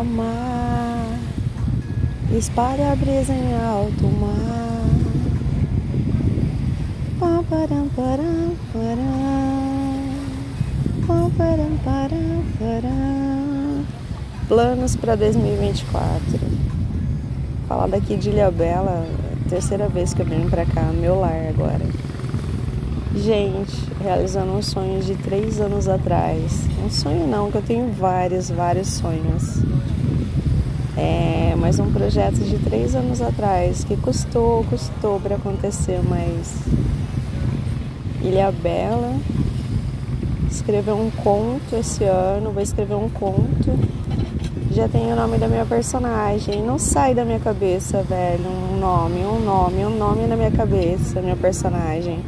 amar. Espalha a brisa em alto mar. Pam, param, param, param. Param, param. Planos para 2024. Falar daqui de Ilha Bela, terceira vez que eu venho pra cá, meu lar agora. Gente, realizando um sonho de três anos atrás. Um sonho não, que eu tenho vários, vários sonhos. É, mas um projeto de três anos atrás que custou, custou para acontecer, mas Ilha Bela escrever um conto esse ano, vou escrever um conto. Já tem o nome da minha personagem. Não sai da minha cabeça, velho. Um nome, um nome, um nome na minha cabeça, minha personagem.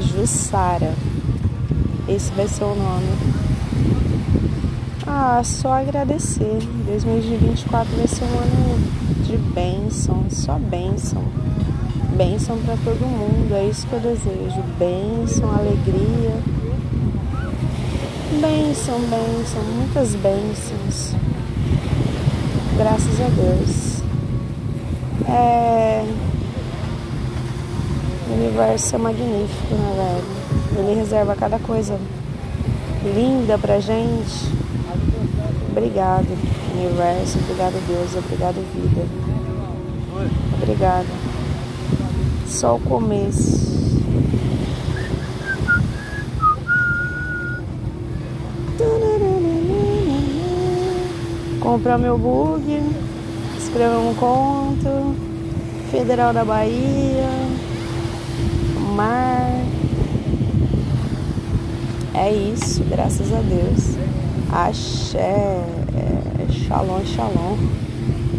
Jussara. Esse vai ser o nome. Ah, só agradecer. 2024 vai ser um ano de bênção, só bênção. Bênção para todo mundo, é isso que eu desejo. Bênção, alegria. Bênção, bênção, muitas bênçãos. Graças a Deus. É universo é magnífico, né, velho? Ele reserva cada coisa linda pra gente. Obrigado, universo. Obrigado, Deus. Obrigado, vida. Obrigado. Só o começo. Comprar meu bug, escrever um conto, Federal da Bahia mar. É isso, graças a Deus. Axé, é, shalom, shalom.